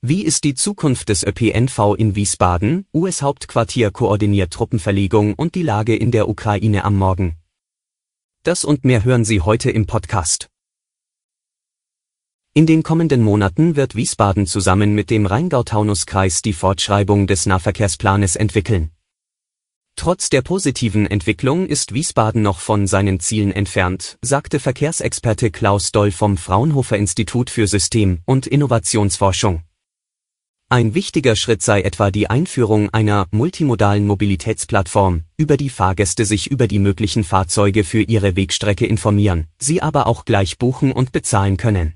Wie ist die Zukunft des ÖPNV in Wiesbaden? US-Hauptquartier koordiniert Truppenverlegung und die Lage in der Ukraine am Morgen. Das und mehr hören Sie heute im Podcast. In den kommenden Monaten wird Wiesbaden zusammen mit dem Rheingau-Taunus-Kreis die Fortschreibung des Nahverkehrsplanes entwickeln. Trotz der positiven Entwicklung ist Wiesbaden noch von seinen Zielen entfernt, sagte Verkehrsexperte Klaus Doll vom Fraunhofer Institut für System- und Innovationsforschung. Ein wichtiger Schritt sei etwa die Einführung einer multimodalen Mobilitätsplattform, über die Fahrgäste sich über die möglichen Fahrzeuge für ihre Wegstrecke informieren, sie aber auch gleich buchen und bezahlen können.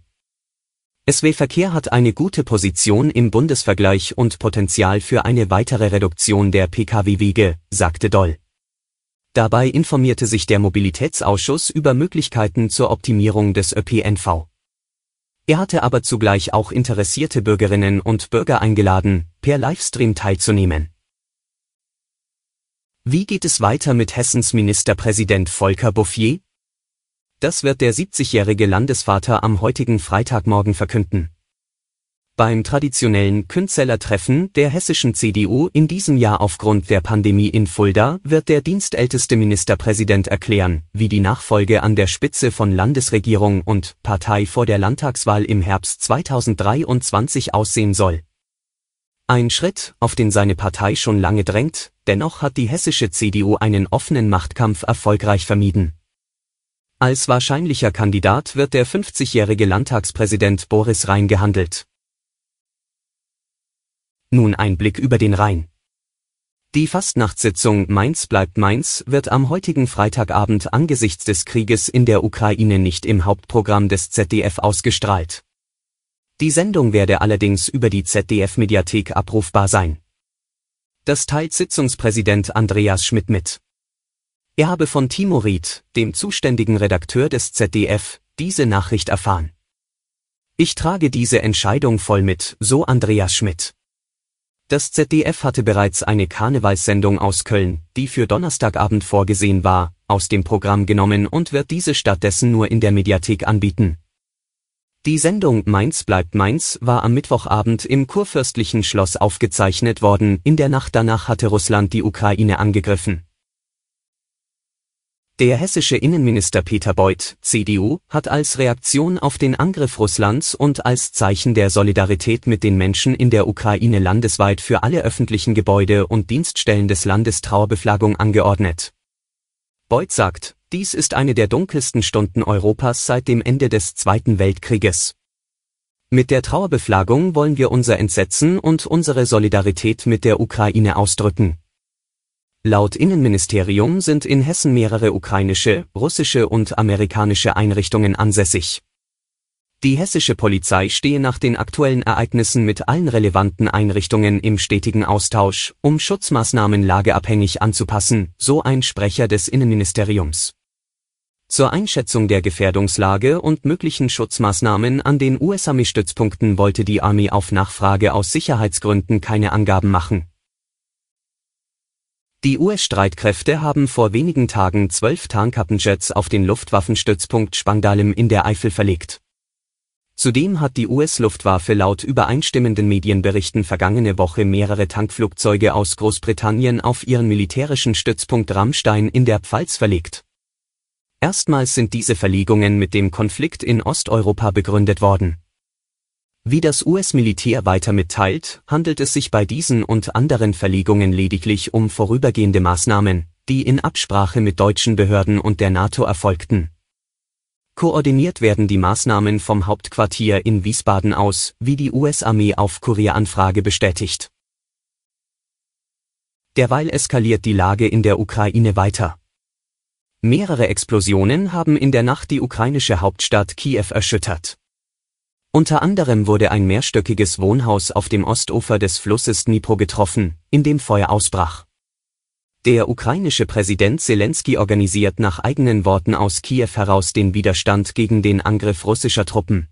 SW Verkehr hat eine gute Position im Bundesvergleich und Potenzial für eine weitere Reduktion der Pkw-Wege, sagte Doll. Dabei informierte sich der Mobilitätsausschuss über Möglichkeiten zur Optimierung des ÖPNV. Er hatte aber zugleich auch interessierte Bürgerinnen und Bürger eingeladen, per Livestream teilzunehmen. Wie geht es weiter mit Hessens Ministerpräsident Volker Bouffier? Das wird der 70-jährige Landesvater am heutigen Freitagmorgen verkünden. Beim traditionellen Künzellertreffen der hessischen CDU in diesem Jahr aufgrund der Pandemie in Fulda wird der dienstälteste Ministerpräsident erklären, wie die Nachfolge an der Spitze von Landesregierung und Partei vor der Landtagswahl im Herbst 2023 aussehen soll. Ein Schritt, auf den seine Partei schon lange drängt, dennoch hat die hessische CDU einen offenen Machtkampf erfolgreich vermieden. Als wahrscheinlicher Kandidat wird der 50-jährige Landtagspräsident Boris Rhein gehandelt. Nun ein Blick über den Rhein. Die Fastnachtssitzung Mainz bleibt Mainz wird am heutigen Freitagabend angesichts des Krieges in der Ukraine nicht im Hauptprogramm des ZDF ausgestrahlt. Die Sendung werde allerdings über die ZDF-Mediathek abrufbar sein. Das teilt Sitzungspräsident Andreas Schmidt mit. Er habe von Timo Ried, dem zuständigen Redakteur des ZDF, diese Nachricht erfahren. Ich trage diese Entscheidung voll mit, so Andreas Schmidt. Das ZDF hatte bereits eine Karnevalssendung aus Köln, die für Donnerstagabend vorgesehen war, aus dem Programm genommen und wird diese stattdessen nur in der Mediathek anbieten. Die Sendung Mainz bleibt Mainz war am Mittwochabend im kurfürstlichen Schloss aufgezeichnet worden, in der Nacht danach hatte Russland die Ukraine angegriffen. Der hessische Innenminister Peter Beuth, CDU, hat als Reaktion auf den Angriff Russlands und als Zeichen der Solidarität mit den Menschen in der Ukraine landesweit für alle öffentlichen Gebäude und Dienststellen des Landes Trauerbeflaggung angeordnet. Beuth sagt, dies ist eine der dunkelsten Stunden Europas seit dem Ende des Zweiten Weltkrieges. Mit der Trauerbeflaggung wollen wir unser Entsetzen und unsere Solidarität mit der Ukraine ausdrücken. Laut Innenministerium sind in Hessen mehrere ukrainische, russische und amerikanische Einrichtungen ansässig. Die hessische Polizei stehe nach den aktuellen Ereignissen mit allen relevanten Einrichtungen im stetigen Austausch, um Schutzmaßnahmen lageabhängig anzupassen, so ein Sprecher des Innenministeriums. Zur Einschätzung der Gefährdungslage und möglichen Schutzmaßnahmen an den US-Armee-Stützpunkten wollte die Armee auf Nachfrage aus Sicherheitsgründen keine Angaben machen die US-Streitkräfte haben vor wenigen Tagen zwölf Tarnkappenjets auf den Luftwaffenstützpunkt Spangdahlem in der Eifel verlegt. Zudem hat die US-Luftwaffe laut übereinstimmenden Medienberichten vergangene Woche mehrere Tankflugzeuge aus Großbritannien auf ihren militärischen Stützpunkt Rammstein in der Pfalz verlegt. Erstmals sind diese Verlegungen mit dem Konflikt in Osteuropa begründet worden wie das US-Militär weiter mitteilt, handelt es sich bei diesen und anderen Verlegungen lediglich um vorübergehende Maßnahmen, die in Absprache mit deutschen Behörden und der NATO erfolgten. Koordiniert werden die Maßnahmen vom Hauptquartier in Wiesbaden aus, wie die US-Armee auf Kurieranfrage bestätigt. Derweil eskaliert die Lage in der Ukraine weiter. Mehrere Explosionen haben in der Nacht die ukrainische Hauptstadt Kiew erschüttert. Unter anderem wurde ein mehrstöckiges Wohnhaus auf dem Ostufer des Flusses Dnipro getroffen, in dem Feuer ausbrach. Der ukrainische Präsident Zelensky organisiert nach eigenen Worten aus Kiew heraus den Widerstand gegen den Angriff russischer Truppen.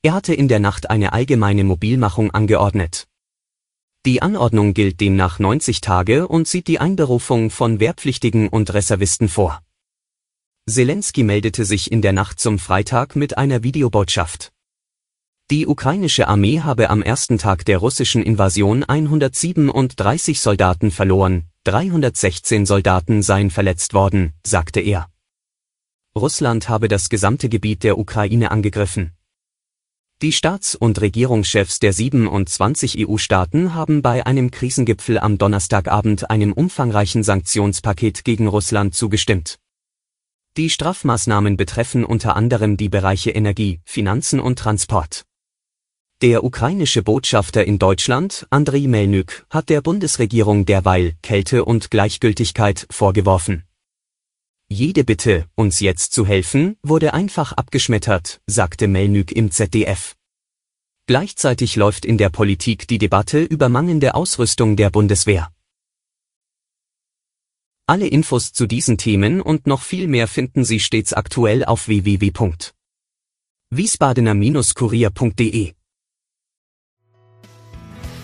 Er hatte in der Nacht eine allgemeine Mobilmachung angeordnet. Die Anordnung gilt demnach 90 Tage und sieht die Einberufung von Wehrpflichtigen und Reservisten vor. Zelensky meldete sich in der Nacht zum Freitag mit einer Videobotschaft. Die ukrainische Armee habe am ersten Tag der russischen Invasion 137 Soldaten verloren, 316 Soldaten seien verletzt worden, sagte er. Russland habe das gesamte Gebiet der Ukraine angegriffen. Die Staats- und Regierungschefs der 27 EU-Staaten haben bei einem Krisengipfel am Donnerstagabend einem umfangreichen Sanktionspaket gegen Russland zugestimmt. Die Strafmaßnahmen betreffen unter anderem die Bereiche Energie, Finanzen und Transport. Der ukrainische Botschafter in Deutschland, Andriy Melnyk, hat der Bundesregierung derweil Kälte und Gleichgültigkeit vorgeworfen. Jede Bitte, uns jetzt zu helfen, wurde einfach abgeschmettert, sagte Melnyk im ZDF. Gleichzeitig läuft in der Politik die Debatte über mangelnde Ausrüstung der Bundeswehr. Alle Infos zu diesen Themen und noch viel mehr finden Sie stets aktuell auf www.wiesbadener-kurier.de.